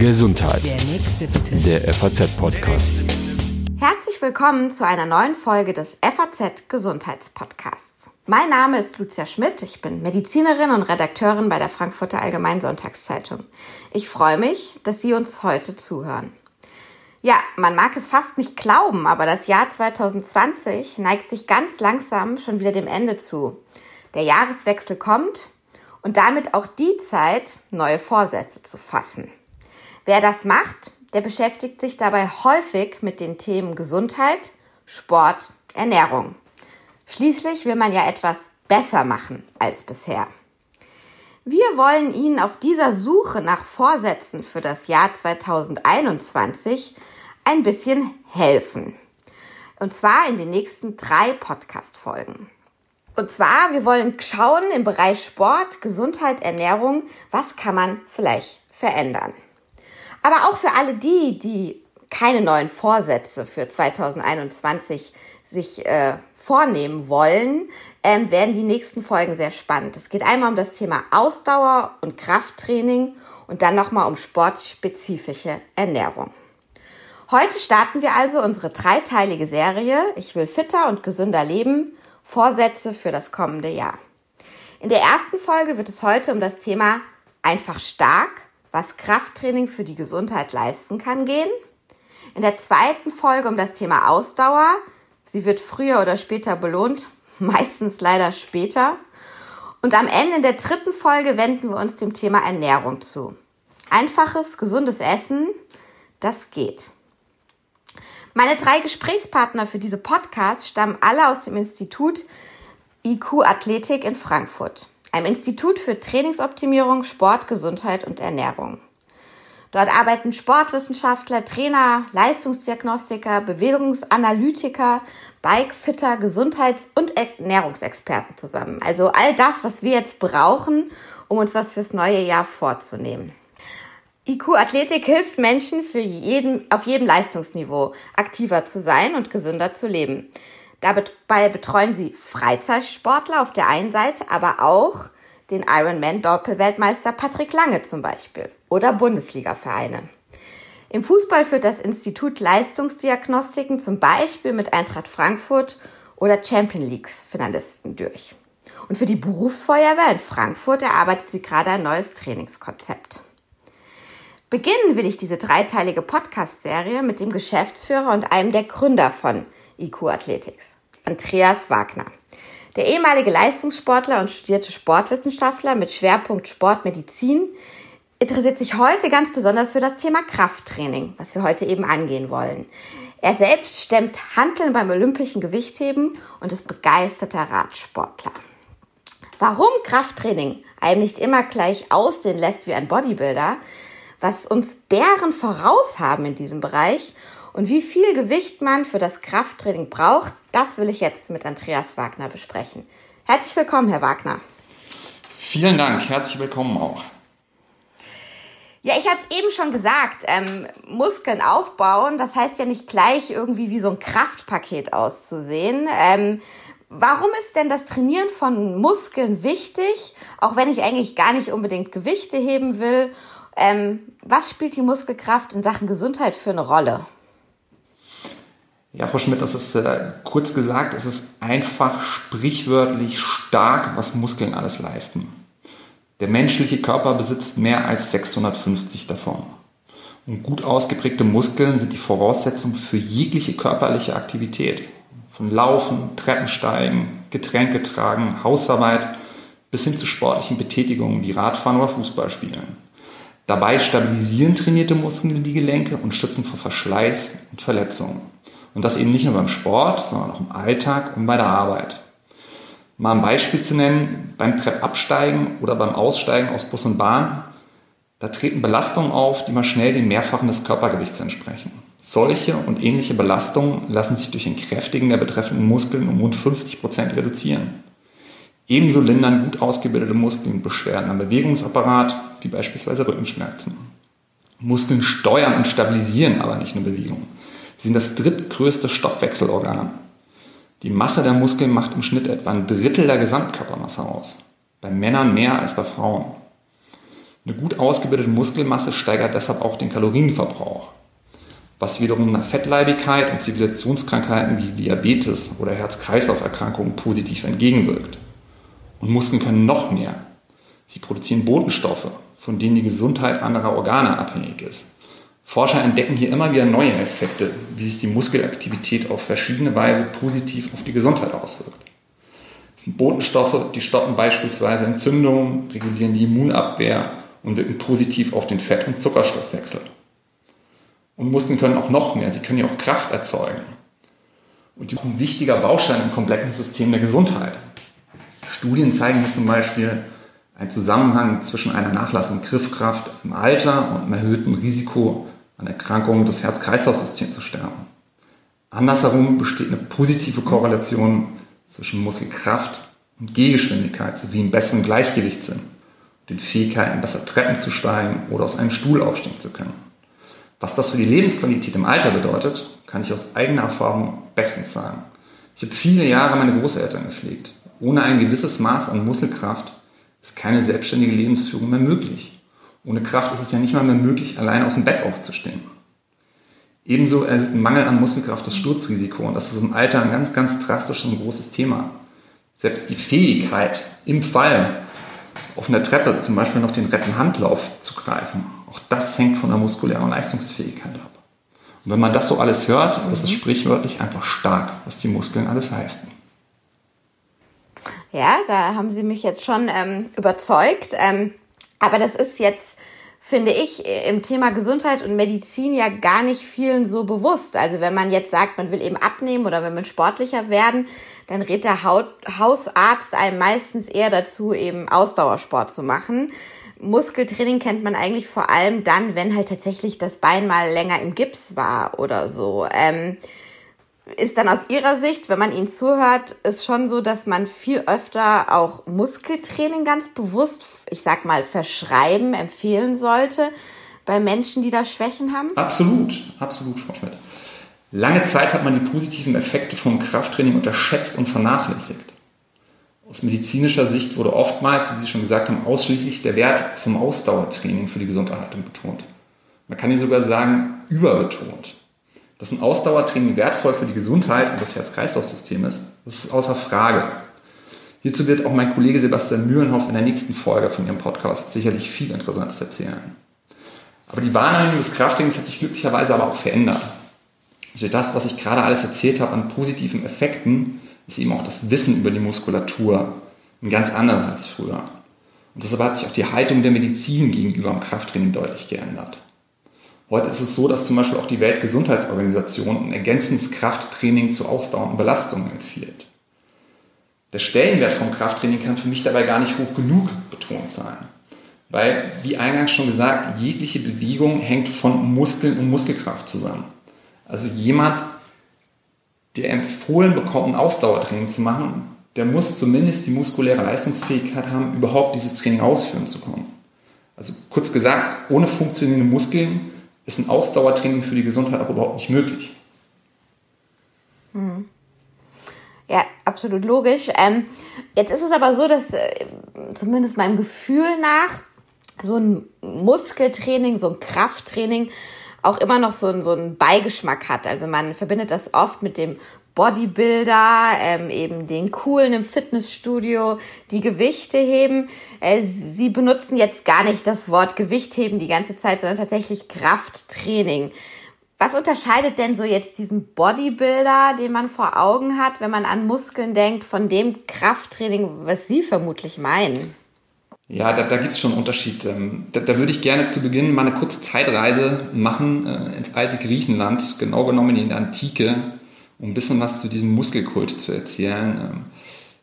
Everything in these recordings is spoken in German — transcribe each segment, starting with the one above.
Gesundheit. Der nächste bitte. Der FAZ-Podcast. Herzlich willkommen zu einer neuen Folge des FAZ Gesundheitspodcasts. Mein Name ist Lucia Schmidt, ich bin Medizinerin und Redakteurin bei der Frankfurter Allgemeinen Sonntagszeitung. Ich freue mich, dass Sie uns heute zuhören. Ja, man mag es fast nicht glauben, aber das Jahr 2020 neigt sich ganz langsam schon wieder dem Ende zu. Der Jahreswechsel kommt und damit auch die Zeit, neue Vorsätze zu fassen. Wer das macht, der beschäftigt sich dabei häufig mit den Themen Gesundheit, Sport, Ernährung. Schließlich will man ja etwas besser machen als bisher. Wir wollen Ihnen auf dieser Suche nach Vorsätzen für das Jahr 2021 ein bisschen helfen. Und zwar in den nächsten drei Podcast-Folgen. Und zwar, wir wollen schauen im Bereich Sport, Gesundheit, Ernährung, was kann man vielleicht verändern. Aber auch für alle die, die keine neuen Vorsätze für 2021 sich äh, vornehmen wollen, ähm, werden die nächsten Folgen sehr spannend. Es geht einmal um das Thema Ausdauer und Krafttraining und dann nochmal um sportspezifische Ernährung. Heute starten wir also unsere dreiteilige Serie Ich will fitter und gesünder leben Vorsätze für das kommende Jahr. In der ersten Folge wird es heute um das Thema einfach stark, was Krafttraining für die Gesundheit leisten kann, gehen. In der zweiten Folge um das Thema Ausdauer. Sie wird früher oder später belohnt, meistens leider später. Und am Ende in der dritten Folge wenden wir uns dem Thema Ernährung zu. Einfaches, gesundes Essen, das geht. Meine drei Gesprächspartner für diese Podcasts stammen alle aus dem Institut IQ Athletik in Frankfurt, einem Institut für Trainingsoptimierung, Sport, Gesundheit und Ernährung. Dort arbeiten Sportwissenschaftler, Trainer, Leistungsdiagnostiker, Bewegungsanalytiker, Bikefitter, Gesundheits- und Ernährungsexperten zusammen. Also all das, was wir jetzt brauchen, um uns was fürs neue Jahr vorzunehmen. IQ Athletik hilft Menschen für jeden, auf jedem Leistungsniveau aktiver zu sein und gesünder zu leben. Dabei betreuen sie Freizeitsportler auf der einen Seite, aber auch den Ironman-Doppelweltmeister Patrick Lange zum Beispiel oder Bundesliga-Vereine. Im Fußball führt das Institut Leistungsdiagnostiken zum Beispiel mit Eintracht Frankfurt oder Champion Leagues Finalisten durch. Und für die Berufsfeuerwehr in Frankfurt erarbeitet sie gerade ein neues Trainingskonzept. Beginnen will ich diese dreiteilige Podcast-Serie mit dem Geschäftsführer und einem der Gründer von IQ Athletics, Andreas Wagner. Der ehemalige Leistungssportler und studierte Sportwissenschaftler mit Schwerpunkt Sportmedizin interessiert sich heute ganz besonders für das Thema Krafttraining, was wir heute eben angehen wollen. Er selbst stemmt Handeln beim olympischen Gewichtheben und ist begeisterter Radsportler. Warum Krafttraining einem nicht immer gleich aussehen lässt wie ein Bodybuilder, was uns Bären voraus haben in diesem Bereich und wie viel Gewicht man für das Krafttraining braucht, das will ich jetzt mit Andreas Wagner besprechen. Herzlich willkommen, Herr Wagner. Vielen Dank, herzlich willkommen auch. Ja, ich habe es eben schon gesagt, ähm, Muskeln aufbauen, das heißt ja nicht gleich irgendwie wie so ein Kraftpaket auszusehen. Ähm, warum ist denn das Trainieren von Muskeln wichtig, auch wenn ich eigentlich gar nicht unbedingt Gewichte heben will? Ähm, was spielt die Muskelkraft in Sachen Gesundheit für eine Rolle? Ja, Frau Schmidt, das ist äh, kurz gesagt, es ist einfach sprichwörtlich stark, was Muskeln alles leisten. Der menschliche Körper besitzt mehr als 650 davon. Und gut ausgeprägte Muskeln sind die Voraussetzung für jegliche körperliche Aktivität. Von Laufen, Treppensteigen, Getränke tragen, Hausarbeit bis hin zu sportlichen Betätigungen wie Radfahren oder Fußballspielen. Dabei stabilisieren trainierte Muskeln die Gelenke und schützen vor Verschleiß und Verletzungen. Und das eben nicht nur beim Sport, sondern auch im Alltag und bei der Arbeit. Mal ein Beispiel zu nennen, beim Treppabsteigen oder beim Aussteigen aus Bus und Bahn, da treten Belastungen auf, die mal schnell dem Mehrfachen des Körpergewichts entsprechen. Solche und ähnliche Belastungen lassen sich durch Entkräftigen der betreffenden Muskeln um rund 50 Prozent reduzieren. Ebenso lindern gut ausgebildete Muskeln Beschwerden am Bewegungsapparat, wie beispielsweise Rückenschmerzen. Muskeln steuern und stabilisieren aber nicht eine Bewegung. Sie sind das drittgrößte Stoffwechselorgan. Die Masse der Muskeln macht im Schnitt etwa ein Drittel der Gesamtkörpermasse aus. Bei Männern mehr als bei Frauen. Eine gut ausgebildete Muskelmasse steigert deshalb auch den Kalorienverbrauch, was wiederum einer Fettleibigkeit und Zivilisationskrankheiten wie Diabetes oder Herz-Kreislauf-Erkrankungen positiv entgegenwirkt. Und Muskeln können noch mehr. Sie produzieren Botenstoffe, von denen die Gesundheit anderer Organe abhängig ist. Forscher entdecken hier immer wieder neue Effekte, wie sich die Muskelaktivität auf verschiedene Weise positiv auf die Gesundheit auswirkt. Das sind Botenstoffe, die stoppen beispielsweise Entzündungen, regulieren die Immunabwehr und wirken positiv auf den Fett- und Zuckerstoffwechsel. Und Muskeln können auch noch mehr, sie können ja auch Kraft erzeugen. Und die sind ein wichtiger Baustein im komplexen System der Gesundheit. Studien zeigen hier zum Beispiel einen Zusammenhang zwischen einer nachlassenden Griffkraft im Alter und einem erhöhten Risiko an Erkrankungen des Herz-Kreislauf-Systems zu sterben. Andersherum besteht eine positive Korrelation zwischen Muskelkraft und Gehgeschwindigkeit sowie einem besseren Gleichgewichtssinn und den Fähigkeiten, besser Treppen zu steigen oder aus einem Stuhl aufstehen zu können. Was das für die Lebensqualität im Alter bedeutet, kann ich aus eigener Erfahrung bestens sagen. Ich habe viele Jahre meine Großeltern gepflegt. Ohne ein gewisses Maß an Muskelkraft ist keine selbstständige Lebensführung mehr möglich. Ohne Kraft ist es ja nicht mal mehr möglich, allein aus dem Bett aufzustehen. Ebenso erhöht ein Mangel an Muskelkraft das Sturzrisiko und das ist im Alter ein ganz, ganz drastisches und großes Thema. Selbst die Fähigkeit, im Fall auf einer Treppe zum Beispiel noch den Rettenhandlauf zu greifen, auch das hängt von der muskulären Leistungsfähigkeit ab. Und wenn man das so alles hört, mhm. ist es sprichwörtlich einfach stark, was die Muskeln alles leisten. Ja, da haben Sie mich jetzt schon ähm, überzeugt. Ähm, aber das ist jetzt, finde ich, im Thema Gesundheit und Medizin ja gar nicht vielen so bewusst. Also wenn man jetzt sagt, man will eben abnehmen oder wenn man sportlicher werden, dann rät der Haut Hausarzt einem meistens eher dazu, eben Ausdauersport zu machen. Muskeltraining kennt man eigentlich vor allem dann, wenn halt tatsächlich das Bein mal länger im Gips war oder so. Ähm, ist dann aus Ihrer Sicht, wenn man Ihnen zuhört, ist schon so, dass man viel öfter auch Muskeltraining ganz bewusst, ich sag mal, verschreiben, empfehlen sollte bei Menschen, die da Schwächen haben? Absolut, absolut, Frau Schmidt. Lange Zeit hat man die positiven Effekte vom Krafttraining unterschätzt und vernachlässigt. Aus medizinischer Sicht wurde oftmals, wie Sie schon gesagt haben, ausschließlich der Wert vom Ausdauertraining für die Gesunderhaltung betont. Man kann hier sogar sagen, überbetont. Dass ein Ausdauertraining wertvoll für die Gesundheit und das Herz-Kreislauf-System ist, das ist außer Frage. Hierzu wird auch mein Kollege Sebastian Mühlenhoff in der nächsten Folge von Ihrem Podcast sicherlich viel Interessantes erzählen. Aber die Wahrnehmung des Krafttrainings hat sich glücklicherweise aber auch verändert. Also das, was ich gerade alles erzählt habe an positiven Effekten, ist eben auch das Wissen über die Muskulatur ein ganz anderes als früher. Und deshalb hat sich auch die Haltung der Medizin gegenüber dem Krafttraining deutlich geändert. Heute ist es so, dass zum Beispiel auch die Weltgesundheitsorganisation ein ergänzendes Krafttraining zur ausdauernden Belastung empfiehlt. Der Stellenwert vom Krafttraining kann für mich dabei gar nicht hoch genug betont sein. Weil, wie eingangs schon gesagt, jegliche Bewegung hängt von Muskeln und Muskelkraft zusammen. Also jemand, der empfohlen bekommt, ein Ausdauertraining zu machen, der muss zumindest die muskuläre Leistungsfähigkeit haben, überhaupt dieses Training ausführen zu können. Also kurz gesagt, ohne funktionierende Muskeln ist ein Ausdauertraining für die Gesundheit auch überhaupt nicht möglich. Hm. Ja, absolut logisch. Ähm, jetzt ist es aber so, dass äh, zumindest meinem Gefühl nach so ein Muskeltraining, so ein Krafttraining auch immer noch so, so einen Beigeschmack hat. Also man verbindet das oft mit dem Bodybuilder, ähm, eben den coolen im Fitnessstudio, die Gewichte heben. Äh, sie benutzen jetzt gar nicht das Wort Gewichtheben die ganze Zeit, sondern tatsächlich Krafttraining. Was unterscheidet denn so jetzt diesen Bodybuilder, den man vor Augen hat, wenn man an Muskeln denkt, von dem Krafttraining, was Sie vermutlich meinen? Ja, da, da gibt es schon einen Unterschied. Ähm, da, da, würde ich gerne zu Beginn mal eine kurze Zeitreise machen äh, ins alte Griechenland, genau genommen in die Antike um ein bisschen was zu diesem Muskelkult zu erzählen. Ähm,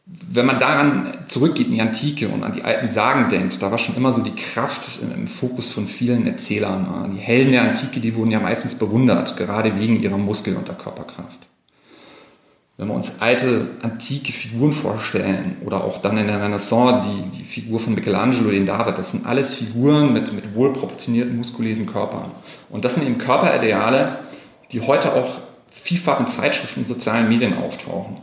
wenn man daran zurückgeht in die Antike und an die alten Sagen denkt, da war schon immer so die Kraft im Fokus von vielen Erzählern. Die Helden der Antike, die wurden ja meistens bewundert, gerade wegen ihrer Muskel- und der Körperkraft. Wenn wir uns alte, antike Figuren vorstellen oder auch dann in der Renaissance die, die Figur von Michelangelo, den David, das sind alles Figuren mit, mit wohlproportionierten, muskulösen Körpern. Und das sind eben Körperideale, die heute auch vielfach in Zeitschriften und sozialen Medien auftauchen.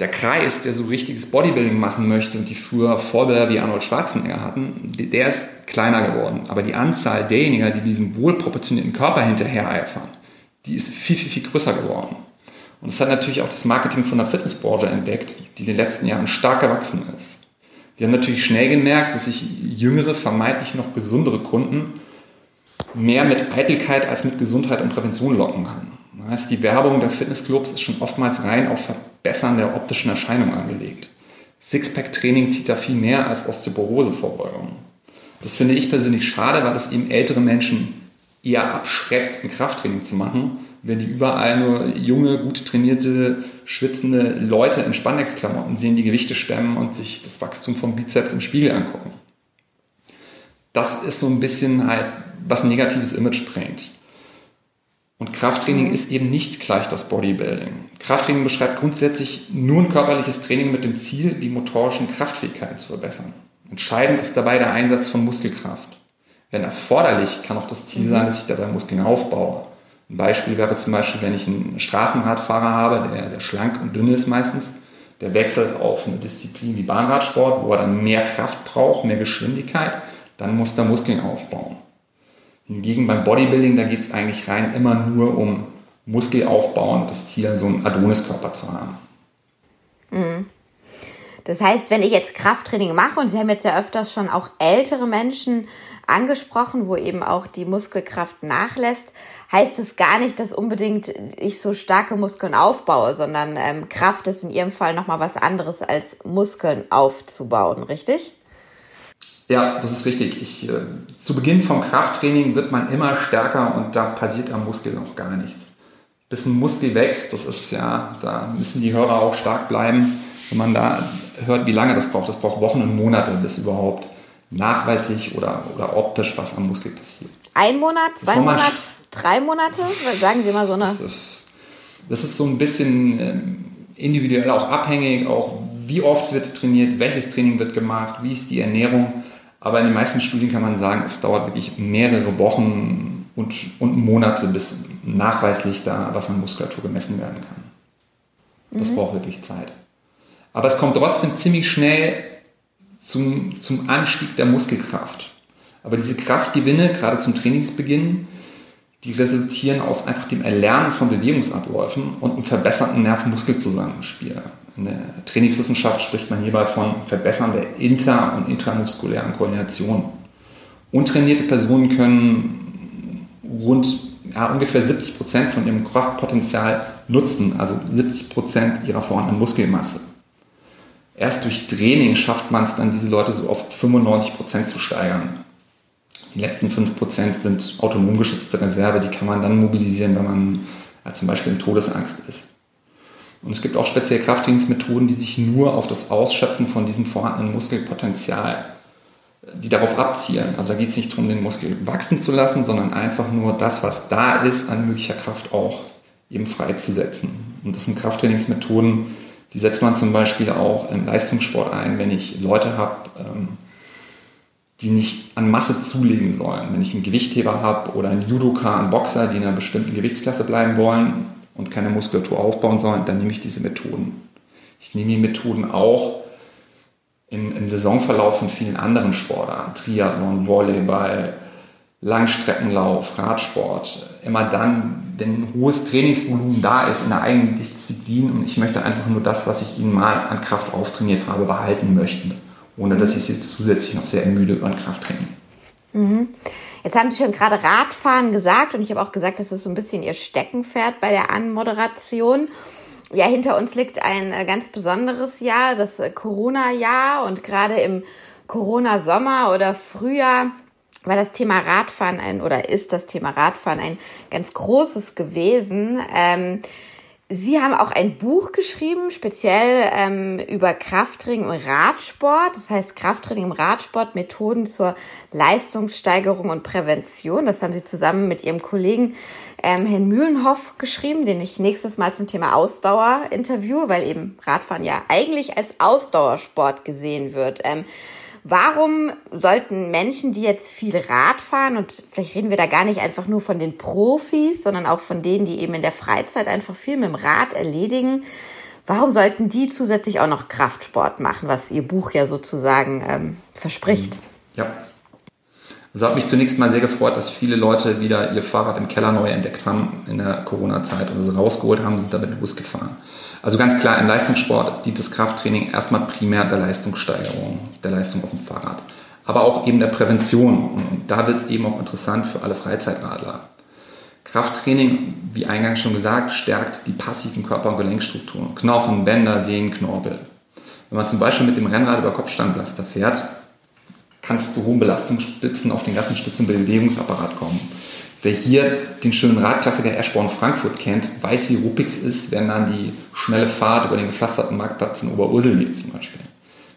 der Kreis, der so richtiges Bodybuilding machen möchte und die früher Vorbilder wie Arnold Schwarzenegger hatten, der ist kleiner geworden. Aber die Anzahl derjenigen, die diesem wohlproportionierten Körper hinterher eifern, die ist viel, viel, viel größer geworden. Und das hat natürlich auch das Marketing von der Fitnessbranche entdeckt, die in den letzten Jahren stark gewachsen ist. Die haben natürlich schnell gemerkt, dass sich jüngere, vermeintlich noch gesundere Kunden mehr mit Eitelkeit als mit Gesundheit und Prävention locken kann. Das heißt, die Werbung der Fitnessclubs ist schon oftmals rein auf Verbessern der optischen Erscheinung angelegt. Sixpack-Training zieht da viel mehr als Osteoporose-Vorbeugung. Das finde ich persönlich schade, weil es eben ältere Menschen eher abschreckt, ein Krafttraining zu machen, wenn die überall nur junge, gut trainierte, schwitzende Leute in Spandex-Klamotten sehen, die Gewichte stemmen und sich das Wachstum vom Bizeps im Spiegel angucken. Das ist so ein bisschen halt, was negatives Image bringt. Und Krafttraining ist eben nicht gleich das Bodybuilding. Krafttraining beschreibt grundsätzlich nur ein körperliches Training mit dem Ziel, die motorischen Kraftfähigkeiten zu verbessern. Entscheidend ist dabei der Einsatz von Muskelkraft. Wenn erforderlich, kann auch das Ziel sein, dass ich dabei Muskeln aufbaue. Ein Beispiel wäre zum Beispiel, wenn ich einen Straßenradfahrer habe, der sehr schlank und dünn ist meistens, der wechselt auf eine Disziplin wie Bahnradsport, wo er dann mehr Kraft braucht, mehr Geschwindigkeit, dann muss er Muskeln aufbauen. Hingegen beim Bodybuilding, da geht es eigentlich rein immer nur um Muskelaufbau und das Ziel, so einen Adoniskörper zu haben. Mhm. Das heißt, wenn ich jetzt Krafttraining mache, und Sie haben jetzt ja öfters schon auch ältere Menschen angesprochen, wo eben auch die Muskelkraft nachlässt, heißt es gar nicht, dass unbedingt ich so starke Muskeln aufbaue, sondern ähm, Kraft ist in Ihrem Fall nochmal was anderes als Muskeln aufzubauen, richtig? Ja, das ist richtig. Ich, äh, zu Beginn vom Krafttraining wird man immer stärker und da passiert am Muskel noch gar nichts. Bis ein Muskel wächst, das ist ja, da müssen die Hörer auch stark bleiben. Wenn man da hört, wie lange das braucht, das braucht Wochen und Monate, bis überhaupt nachweislich oder, oder optisch was am Muskel passiert. Ein Monat, zwei Monate, drei Monate? Sagen Sie mal so eine. Das ist, das ist so ein bisschen ähm, individuell auch abhängig, auch wie oft wird trainiert, welches Training wird gemacht, wie ist die Ernährung. Aber in den meisten Studien kann man sagen, es dauert wirklich mehrere Wochen und, und Monate, bis nachweislich da was an Muskulatur gemessen werden kann. Das mhm. braucht wirklich Zeit. Aber es kommt trotzdem ziemlich schnell zum, zum Anstieg der Muskelkraft. Aber diese Kraftgewinne, gerade zum Trainingsbeginn, die resultieren aus einfach dem Erlernen von Bewegungsabläufen und einem verbesserten Nerv-Muskel-Zusammenspiel. In der Trainingswissenschaft spricht man hierbei von Verbessern der inter- und intramuskulären Koordination. Untrainierte Personen können rund ja, ungefähr 70 Prozent von ihrem Kraftpotenzial nutzen, also 70 Prozent ihrer vorhandenen Muskelmasse. Erst durch Training schafft man es dann, diese Leute so auf 95 Prozent zu steigern. Die letzten 5 Prozent sind autonom geschützte Reserve, die kann man dann mobilisieren, wenn man ja, zum Beispiel in Todesangst ist. Und es gibt auch spezielle Krafttrainingsmethoden, die sich nur auf das Ausschöpfen von diesem vorhandenen Muskelpotenzial, die darauf abzielen. Also da geht es nicht darum, den Muskel wachsen zu lassen, sondern einfach nur das, was da ist, an möglicher Kraft auch eben freizusetzen. Und das sind Krafttrainingsmethoden, die setzt man zum Beispiel auch im Leistungssport ein, wenn ich Leute habe, ähm, die nicht an Masse zulegen sollen. Wenn ich einen Gewichtheber habe oder einen Judoka, einen Boxer, die in einer bestimmten Gewichtsklasse bleiben wollen, und keine Muskulatur aufbauen sollen, dann nehme ich diese Methoden. Ich nehme die Methoden auch im, im Saisonverlauf von vielen anderen Sportarten, Triathlon, Volleyball, Langstreckenlauf, Radsport. Immer dann, wenn ein hohes Trainingsvolumen da ist in der eigenen Disziplin und ich möchte einfach nur das, was ich ihnen mal an Kraft auftrainiert habe, behalten möchten, ohne dass ich sie zusätzlich noch sehr ermüde über ein Krafttraining. Mhm. Jetzt haben Sie schon gerade Radfahren gesagt und ich habe auch gesagt, das ist so ein bisschen Ihr Steckenpferd bei der Anmoderation. Ja, hinter uns liegt ein äh, ganz besonderes Jahr, das äh, Corona-Jahr und gerade im Corona-Sommer oder Frühjahr war das Thema Radfahren ein oder ist das Thema Radfahren ein ganz großes gewesen. Ähm, Sie haben auch ein Buch geschrieben, speziell ähm, über Krafttraining und Radsport. Das heißt Krafttraining im Radsport, Methoden zur Leistungssteigerung und Prävention. Das haben Sie zusammen mit Ihrem Kollegen ähm, Herrn Mühlenhoff geschrieben, den ich nächstes Mal zum Thema Ausdauer interviewe, weil eben Radfahren ja eigentlich als Ausdauersport gesehen wird. Ähm, Warum sollten Menschen, die jetzt viel Rad fahren, und vielleicht reden wir da gar nicht einfach nur von den Profis, sondern auch von denen, die eben in der Freizeit einfach viel mit dem Rad erledigen, warum sollten die zusätzlich auch noch Kraftsport machen, was Ihr Buch ja sozusagen ähm, verspricht? Ja. Also hat mich zunächst mal sehr gefreut, dass viele Leute wieder ihr Fahrrad im Keller neu entdeckt haben in der Corona-Zeit und es rausgeholt haben, sind damit losgefahren. Also ganz klar, im Leistungssport dient das Krafttraining erstmal primär der Leistungssteigerung, der Leistung auf dem Fahrrad, aber auch eben der Prävention. Und da wird es eben auch interessant für alle Freizeitradler. Krafttraining, wie eingangs schon gesagt, stärkt die passiven Körper- und Gelenkstrukturen, Knochen, Bänder, Sehnen, Knorpel. Wenn man zum Beispiel mit dem Rennrad über Kopfsteinblaster fährt, kann es zu hohen Belastungsspitzen auf den ganzen Stützen- und Bewegungsapparat kommen. Wer hier den schönen Radklassiker Eschborn Frankfurt kennt, weiß, wie ruppig es ist, wenn dann die schnelle Fahrt über den gepflasterten Marktplatz in Oberursel zum Beispiel.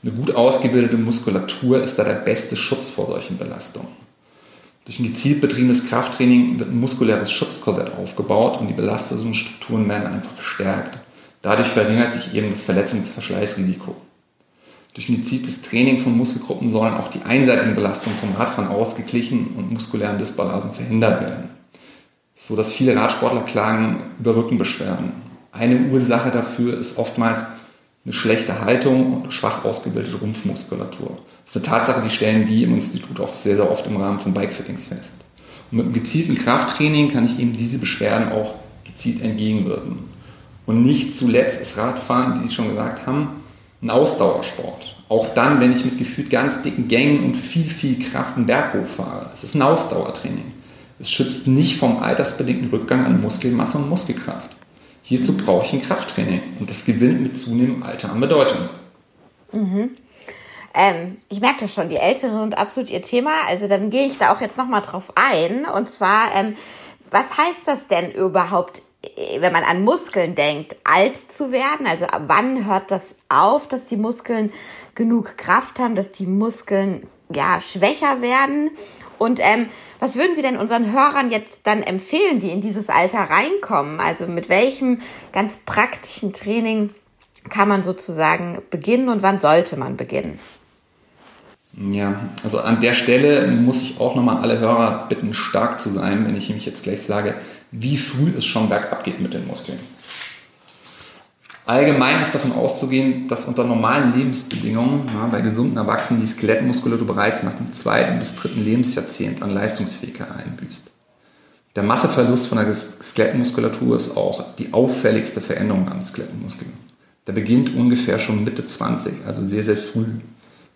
Eine gut ausgebildete Muskulatur ist da der beste Schutz vor solchen Belastungen. Durch ein gezielt betriebenes Krafttraining wird ein muskuläres Schutzkorsett aufgebaut und die belasteten Strukturen werden einfach verstärkt. Dadurch verringert sich eben das Verletzungs- und Verschleißrisiko. Durch ein gezieltes Training von Muskelgruppen sollen auch die einseitigen Belastungen vom Radfahren ausgeglichen und muskulären Dysbalancen verhindert werden. So dass viele Radsportler klagen über Rückenbeschwerden. Eine Ursache dafür ist oftmals eine schlechte Haltung und schwach ausgebildete Rumpfmuskulatur. Das ist eine Tatsache, die stellen die im Institut auch sehr, sehr oft im Rahmen von Bikefittings fest. Und mit einem gezielten Krafttraining kann ich eben diese Beschwerden auch gezielt entgegenwirken. Und nicht zuletzt ist Radfahren, wie Sie schon gesagt haben, ein Ausdauersport. Auch dann, wenn ich mit gefühlt ganz dicken Gängen und viel, viel Kraft einen Berg hochfahre. Es ist ein Ausdauertraining. Es schützt nicht vom altersbedingten Rückgang an Muskelmasse und Muskelkraft. Hierzu brauche ich ein Krafttraining und das gewinnt mit zunehmendem Alter an Bedeutung. Mhm. Ähm, ich merke das schon, die Älteren sind absolut ihr Thema. Also dann gehe ich da auch jetzt nochmal drauf ein. Und zwar, ähm, was heißt das denn überhaupt, äh, wenn man an Muskeln denkt, alt zu werden? Also wann hört das auf, dass die Muskeln genug Kraft haben, dass die Muskeln ja schwächer werden? Und ähm, was würden Sie denn unseren Hörern jetzt dann empfehlen, die in dieses Alter reinkommen? Also mit welchem ganz praktischen Training kann man sozusagen beginnen und wann sollte man beginnen? Ja, also an der Stelle muss ich auch nochmal alle Hörer bitten, stark zu sein, wenn ich nämlich jetzt gleich sage, wie früh es schon bergab geht mit den Muskeln. Allgemein ist davon auszugehen, dass unter normalen Lebensbedingungen ja, bei gesunden Erwachsenen die Skelettmuskulatur bereits nach dem zweiten bis dritten Lebensjahrzehnt an Leistungsfähigkeit einbüßt. Der Masseverlust von der Skelettmuskulatur ist auch die auffälligste Veränderung am Skelettmuskel. Der beginnt ungefähr schon Mitte 20, also sehr, sehr früh.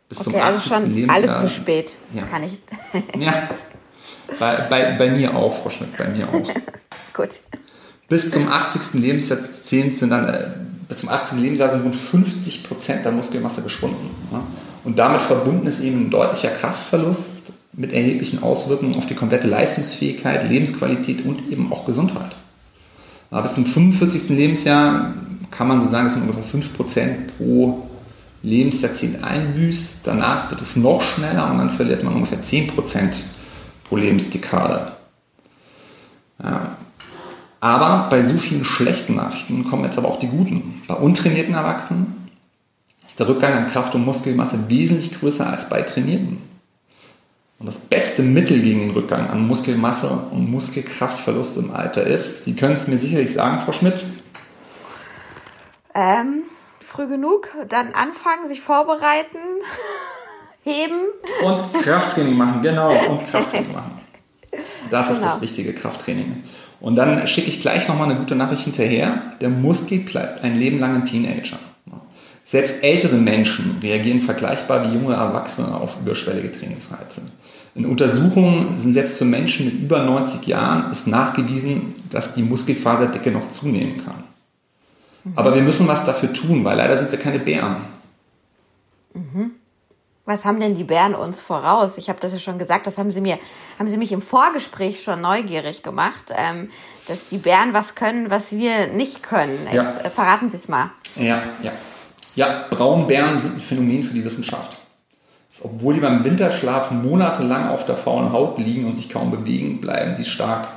Bis okay, zum 80. also schon Lebensjahr. alles zu spät, ja. kann ich. ja, bei, bei, bei mir auch, Frau Schmidt, bei mir auch. Gut. Bis zum 80. Lebensjahrzehnt sind dann, äh, bis zum 80. Lebensjahr sind rund 50 Prozent der Muskelmasse geschwunden. Ja? Und damit verbunden ist eben ein deutlicher Kraftverlust mit erheblichen Auswirkungen auf die komplette Leistungsfähigkeit, Lebensqualität und eben auch Gesundheit. Aber bis zum 45. Lebensjahr kann man so sagen, dass man ungefähr 5% pro Lebensjahrzehnt einbüßt. Danach wird es noch schneller und dann verliert man ungefähr 10% pro Lebensdekade. Ja. Aber bei so vielen schlechten Nachrichten kommen jetzt aber auch die guten. Bei untrainierten Erwachsenen ist der Rückgang an Kraft und Muskelmasse wesentlich größer als bei Trainierten. Und das beste Mittel gegen den Rückgang an Muskelmasse und Muskelkraftverlust im Alter ist, Sie können es mir sicherlich sagen, Frau Schmidt. Ähm, früh genug, dann anfangen, sich vorbereiten, heben. Und Krafttraining machen, genau, und Krafttraining machen. Das genau. ist das genau. wichtige Krafttraining. Und dann schicke ich gleich nochmal eine gute Nachricht hinterher. Der Muskel bleibt ein Leben lang ein Teenager. Selbst ältere Menschen reagieren vergleichbar wie junge Erwachsene auf überschwellige Trainingsreize. In Untersuchungen sind selbst für Menschen mit über 90 Jahren ist nachgewiesen, dass die Muskelfaserdicke noch zunehmen kann. Aber wir müssen was dafür tun, weil leider sind wir keine Bären. Mhm. Was haben denn die Bären uns voraus? Ich habe das ja schon gesagt, das haben sie mir, haben sie mich im Vorgespräch schon neugierig gemacht, ähm, dass die Bären was können, was wir nicht können. Jetzt, ja. äh, verraten Sie es mal. Ja, ja. Ja, Braunbären sind ein Phänomen für die Wissenschaft. Dass, obwohl die beim Winterschlaf monatelang auf der faulen Haut liegen und sich kaum bewegen, bleiben sie stark.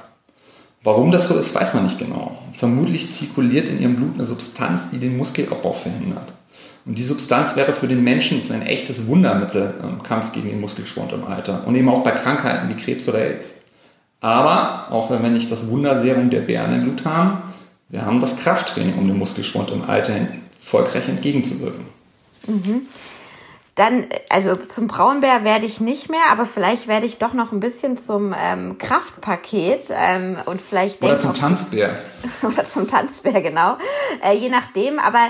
Warum das so ist, weiß man nicht genau. Vermutlich zirkuliert in ihrem Blut eine Substanz, die den Muskelabbau verhindert. Und die Substanz wäre für den Menschen ein echtes Wundermittel im Kampf gegen den Muskelschwund im Alter und eben auch bei Krankheiten wie Krebs oder AIDS. Aber auch wenn wir nicht das Wunderserum der Bären im Blut haben, wir haben das Krafttraining, um den Muskelschwund im Alter erfolgreich entgegenzuwirken. Mhm. Dann, also zum Braunbär werde ich nicht mehr, aber vielleicht werde ich doch noch ein bisschen zum ähm, Kraftpaket ähm, und vielleicht oder zum Tanzbär oder zum Tanzbär genau, äh, je nachdem. Aber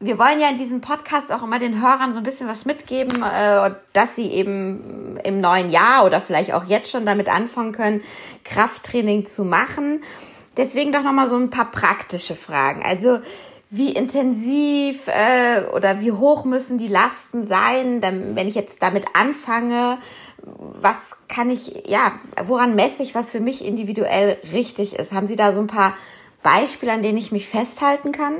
wir wollen ja in diesem Podcast auch immer den Hörern so ein bisschen was mitgeben, äh, dass sie eben im neuen Jahr oder vielleicht auch jetzt schon damit anfangen können, Krafttraining zu machen. Deswegen doch noch mal so ein paar praktische Fragen. Also wie intensiv äh, oder wie hoch müssen die Lasten sein, dann, wenn ich jetzt damit anfange, was kann ich, ja, woran messe ich, was für mich individuell richtig ist? Haben Sie da so ein paar Beispiele, an denen ich mich festhalten kann?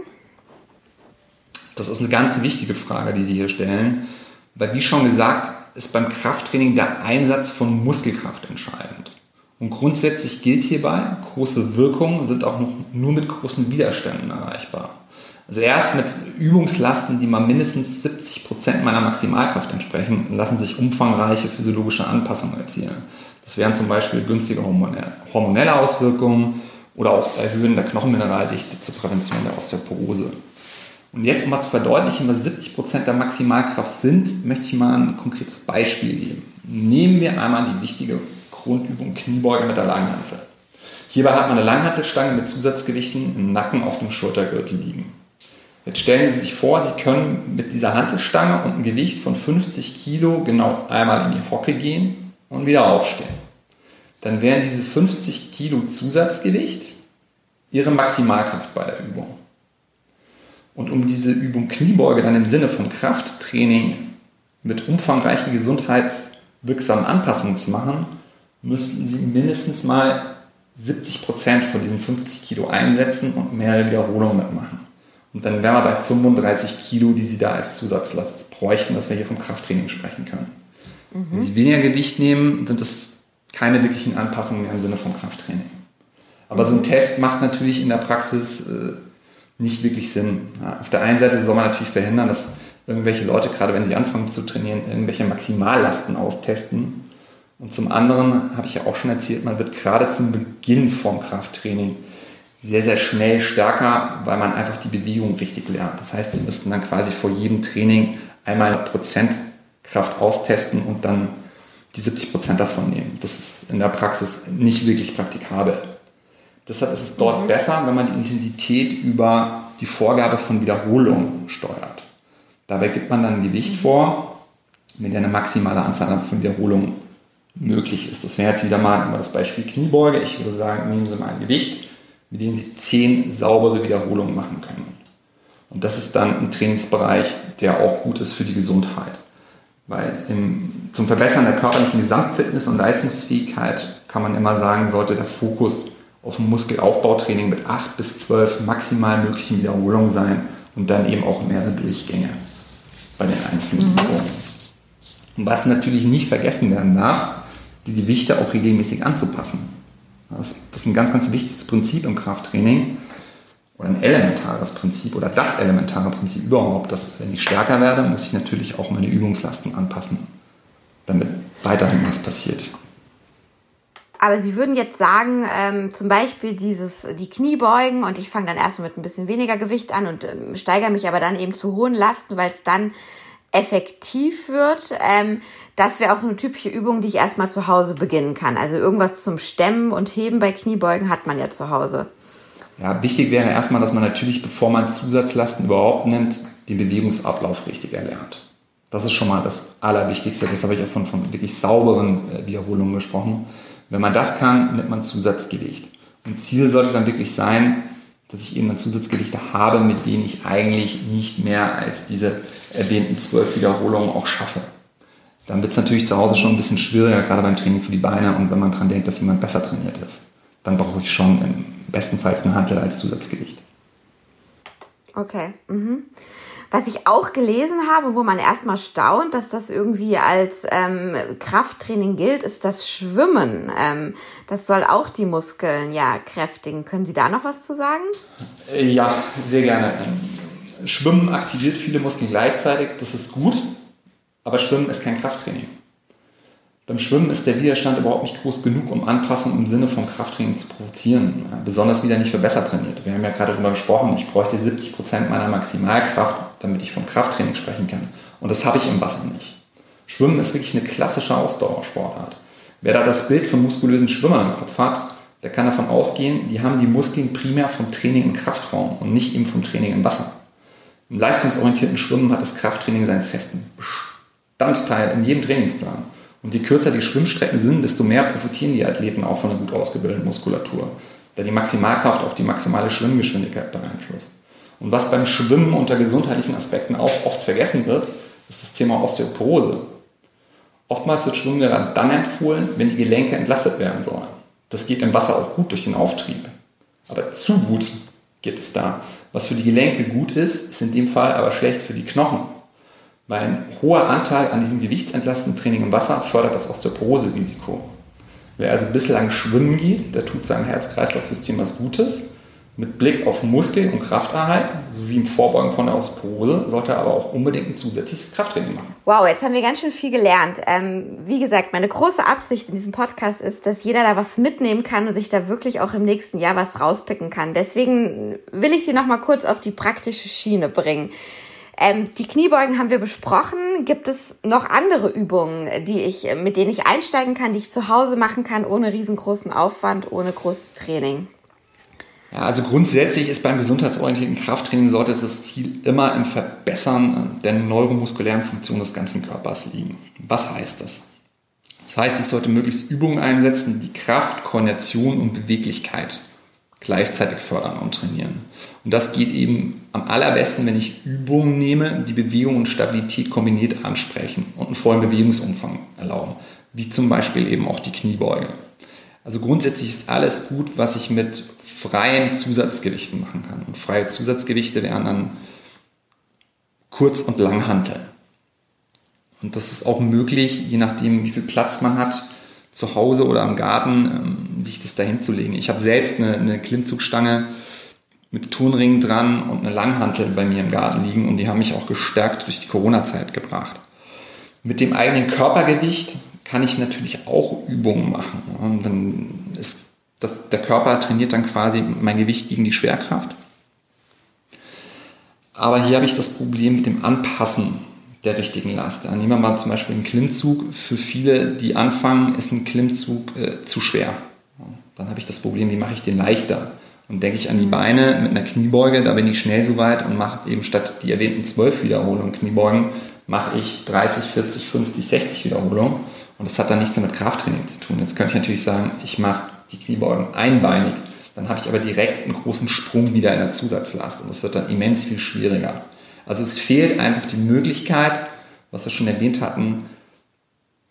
Das ist eine ganz wichtige Frage, die Sie hier stellen, weil wie schon gesagt, ist beim Krafttraining der Einsatz von Muskelkraft entscheidend. Und grundsätzlich gilt hierbei, große Wirkungen sind auch nur mit großen Widerständen erreichbar. Also erst mit Übungslasten, die mal mindestens 70 Prozent meiner Maximalkraft entsprechen, lassen sich umfangreiche physiologische Anpassungen erzielen. Das wären zum Beispiel günstige hormonelle Auswirkungen oder auch das Erhöhen der Knochenmineraldichte zur Prävention der Osteoporose. Und jetzt, um mal zu verdeutlichen, was 70 Prozent der Maximalkraft sind, möchte ich mal ein konkretes Beispiel geben. Nehmen wir einmal die wichtige Grundübung Kniebeuge mit der Langhantel. Hierbei hat man eine Langhantelstange mit Zusatzgewichten im Nacken auf dem Schultergürtel liegen. Jetzt stellen Sie sich vor, Sie können mit dieser Hantelstange und einem Gewicht von 50 Kilo genau einmal in die Hocke gehen und wieder aufstehen. Dann wären diese 50 Kilo Zusatzgewicht Ihre Maximalkraft bei der Übung. Und um diese Übung Kniebeuge dann im Sinne von Krafttraining mit umfangreichen gesundheitswirksamen Anpassungen zu machen, müssten Sie mindestens mal 70 Prozent von diesen 50 Kilo einsetzen und mehrere Wiederholungen mitmachen. Und dann wären wir bei 35 Kilo, die Sie da als Zusatzlast bräuchten, dass wir hier vom Krafttraining sprechen können. Mhm. Wenn Sie weniger Gewicht nehmen, sind das keine wirklichen Anpassungen mehr im Sinne vom Krafttraining. Aber so ein Test macht natürlich in der Praxis äh, nicht wirklich Sinn. Ja, auf der einen Seite soll man natürlich verhindern, dass irgendwelche Leute, gerade wenn sie anfangen zu trainieren, irgendwelche Maximallasten austesten. Und zum anderen habe ich ja auch schon erzählt, man wird gerade zum Beginn vom Krafttraining sehr, sehr schnell stärker, weil man einfach die Bewegung richtig lernt. Das heißt, Sie müssten dann quasi vor jedem Training einmal Prozent Kraft austesten und dann die 70 Prozent davon nehmen. Das ist in der Praxis nicht wirklich praktikabel. Deshalb ist es dort mhm. besser, wenn man die Intensität über die Vorgabe von Wiederholungen steuert. Dabei gibt man dann ein Gewicht mhm. vor, mit der eine maximale Anzahl von Wiederholungen möglich ist. Das wäre jetzt wieder mal das Beispiel Kniebeuge. Ich würde sagen, nehmen Sie mal ein Gewicht mit denen Sie zehn saubere Wiederholungen machen können. Und das ist dann ein Trainingsbereich, der auch gut ist für die Gesundheit. Weil im, zum Verbessern der körperlichen Gesamtfitness und Leistungsfähigkeit kann man immer sagen, sollte der Fokus auf ein Muskelaufbautraining mit acht bis zwölf maximal möglichen Wiederholungen sein und dann eben auch mehrere Durchgänge bei den einzelnen mhm. Übungen. Und was natürlich nicht vergessen werden darf, die Gewichte auch regelmäßig anzupassen. Das, ist ein ganz, ganz wichtiges Prinzip im Krafttraining oder ein elementares Prinzip oder das elementare Prinzip überhaupt, dass wenn ich stärker werde, muss ich natürlich auch meine Übungslasten anpassen, damit weiterhin was passiert. Aber Sie würden jetzt sagen, ähm, zum Beispiel dieses, die Kniebeugen und ich fange dann erst mit ein bisschen weniger Gewicht an und ähm, steigere mich aber dann eben zu hohen Lasten, weil es dann effektiv wird. Ähm, das wäre auch so eine typische Übung, die ich erstmal zu Hause beginnen kann. Also irgendwas zum Stemmen und Heben bei Kniebeugen hat man ja zu Hause. Ja, wichtig wäre erstmal, dass man natürlich, bevor man Zusatzlasten überhaupt nimmt, den Bewegungsablauf richtig erlernt. Das ist schon mal das Allerwichtigste. Das habe ich auch von, von wirklich sauberen äh, Wiederholungen gesprochen. Wenn man das kann, nimmt man Zusatzgewicht. Und Ziel sollte dann wirklich sein, dass ich eben dann Zusatzgewichte habe, mit denen ich eigentlich nicht mehr als diese erwähnten zwölf Wiederholungen auch schaffe. Dann wird es natürlich zu Hause schon ein bisschen schwieriger, gerade beim Training für die Beine und wenn man daran denkt, dass jemand besser trainiert ist. Dann brauche ich schon im bestenfalls eine Hantel als Zusatzgewicht. Okay. Mhm. Was ich auch gelesen habe, wo man erstmal staunt, dass das irgendwie als ähm, Krafttraining gilt, ist das Schwimmen. Ähm, das soll auch die Muskeln ja kräftigen. Können Sie da noch was zu sagen? Äh, ja, sehr gerne. Schwimmen aktiviert viele Muskeln gleichzeitig. Das ist gut, aber Schwimmen ist kein Krafttraining. Beim Schwimmen ist der Widerstand überhaupt nicht groß genug, um Anpassung im Sinne von Krafttraining zu provozieren. Besonders wieder nicht für besser trainiert. Wir haben ja gerade darüber gesprochen, ich bräuchte 70 Prozent meiner Maximalkraft, damit ich vom Krafttraining sprechen kann. Und das habe ich im Wasser nicht. Schwimmen ist wirklich eine klassische Ausdauersportart. Wer da das Bild von muskulösen Schwimmern im Kopf hat, der kann davon ausgehen, die haben die Muskeln primär vom Training im Kraftraum und nicht eben vom Training im Wasser. Im leistungsorientierten Schwimmen hat das Krafttraining seinen festen Bestandteil in jedem Trainingsplan. Und je kürzer die Schwimmstrecken sind, desto mehr profitieren die Athleten auch von einer gut ausgebildeten Muskulatur, da die Maximalkraft auch die maximale Schwimmgeschwindigkeit beeinflusst. Und was beim Schwimmen unter gesundheitlichen Aspekten auch oft vergessen wird, ist das Thema Osteoporose. Oftmals wird Schwimmen gerade dann empfohlen, wenn die Gelenke entlastet werden sollen. Das geht im Wasser auch gut durch den Auftrieb. Aber zu gut geht es da. Was für die Gelenke gut ist, ist in dem Fall aber schlecht für die Knochen. Weil ein hoher Anteil an diesem gewichtsentlastenden Training im Wasser fördert das Osteoporose-Risiko. Wer also bislang schwimmen geht, der tut seinem Herz-Kreislauf-System was Gutes. Mit Blick auf Muskel- und Krafterhalt sowie im Vorbeugen von der Osteoporose sollte er aber auch unbedingt ein zusätzliches Krafttraining machen. Wow, jetzt haben wir ganz schön viel gelernt. Ähm, wie gesagt, meine große Absicht in diesem Podcast ist, dass jeder da was mitnehmen kann und sich da wirklich auch im nächsten Jahr was rauspicken kann. Deswegen will ich Sie noch mal kurz auf die praktische Schiene bringen. Ähm, die Kniebeugen haben wir besprochen. Gibt es noch andere Übungen, die ich, mit denen ich einsteigen kann, die ich zu Hause machen kann, ohne riesengroßen Aufwand, ohne großes Training? Ja, also grundsätzlich ist beim gesundheitsorientierten Krafttraining sollte das Ziel immer im Verbessern der neuromuskulären Funktion des ganzen Körpers liegen. Was heißt das? Das heißt, ich sollte möglichst Übungen einsetzen, die Kraft, Koordination und Beweglichkeit gleichzeitig fördern und trainieren. Und das geht eben am allerbesten, wenn ich Übungen nehme, die Bewegung und Stabilität kombiniert ansprechen und einen vollen Bewegungsumfang erlauben, wie zum Beispiel eben auch die Kniebeuge. Also grundsätzlich ist alles gut, was ich mit freien Zusatzgewichten machen kann. Und freie Zusatzgewichte wären dann Kurz- und Langhantel. Und das ist auch möglich, je nachdem, wie viel Platz man hat, zu Hause oder im Garten, ähm, sich das dahin zu legen. Ich habe selbst eine, eine Klimmzugstange mit Turnringen dran und eine Langhantel bei mir im Garten liegen und die haben mich auch gestärkt durch die Corona-Zeit gebracht. Mit dem eigenen Körpergewicht kann ich natürlich auch Übungen machen. Und dann ist das, der Körper trainiert dann quasi mein Gewicht gegen die Schwerkraft. Aber hier habe ich das Problem mit dem Anpassen der richtigen Last. Nehmen wir mal zum Beispiel einen Klimmzug. Für viele, die anfangen, ist ein Klimmzug äh, zu schwer. Dann habe ich das Problem, wie mache ich den leichter? Und denke ich an die Beine mit einer Kniebeuge, da bin ich schnell so weit und mache eben statt die erwähnten 12 Wiederholungen Kniebeugen, mache ich 30, 40, 50, 60 Wiederholungen. Und das hat dann nichts mit Krafttraining zu tun. Jetzt könnte ich natürlich sagen, ich mache die Kniebeugen einbeinig. Dann habe ich aber direkt einen großen Sprung wieder in der Zusatzlast und es wird dann immens viel schwieriger. Also es fehlt einfach die Möglichkeit, was wir schon erwähnt hatten,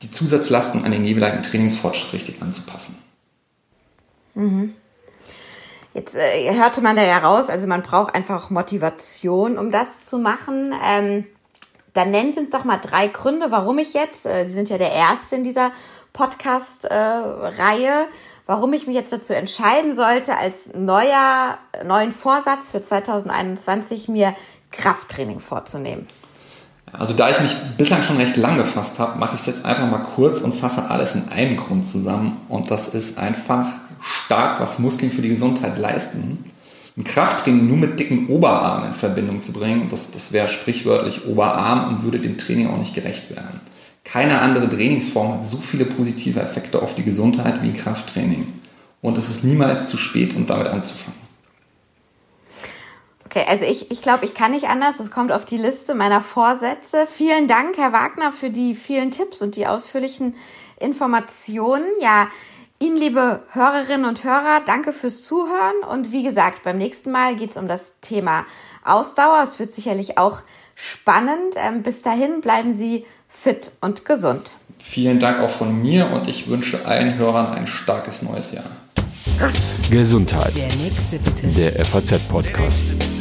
die Zusatzlasten an den jeweiligen Trainingsfortschritt richtig anzupassen. Mhm. Jetzt äh, hörte man da ja raus, also man braucht einfach Motivation, um das zu machen. Ähm, dann nennen Sie uns doch mal drei Gründe, warum ich jetzt, äh, Sie sind ja der Erste in dieser Podcast-Reihe, äh, warum ich mich jetzt dazu entscheiden sollte, als neuer, neuen Vorsatz für 2021 mir Krafttraining vorzunehmen. Also da ich mich bislang schon recht lang gefasst habe, mache ich es jetzt einfach mal kurz und fasse alles in einem Grund zusammen. Und das ist einfach stark, was Muskeln für die Gesundheit leisten. Ein Krafttraining nur mit dicken Oberarmen in Verbindung zu bringen, das, das wäre sprichwörtlich Oberarm und würde dem Training auch nicht gerecht werden. Keine andere Trainingsform hat so viele positive Effekte auf die Gesundheit wie Krafttraining. Und es ist niemals zu spät, um damit anzufangen. Okay, also ich, ich glaube, ich kann nicht anders. Das kommt auf die Liste meiner Vorsätze. Vielen Dank, Herr Wagner, für die vielen Tipps und die ausführlichen Informationen. Ja, Ihnen, liebe Hörerinnen und Hörer, danke fürs Zuhören. Und wie gesagt, beim nächsten Mal geht es um das Thema Ausdauer. Es wird sicherlich auch spannend. Ähm, bis dahin bleiben Sie fit und gesund. Vielen Dank auch von mir und ich wünsche allen Hörern ein starkes neues Jahr. Gesundheit. Der nächste bitte. Der FAZ-Podcast.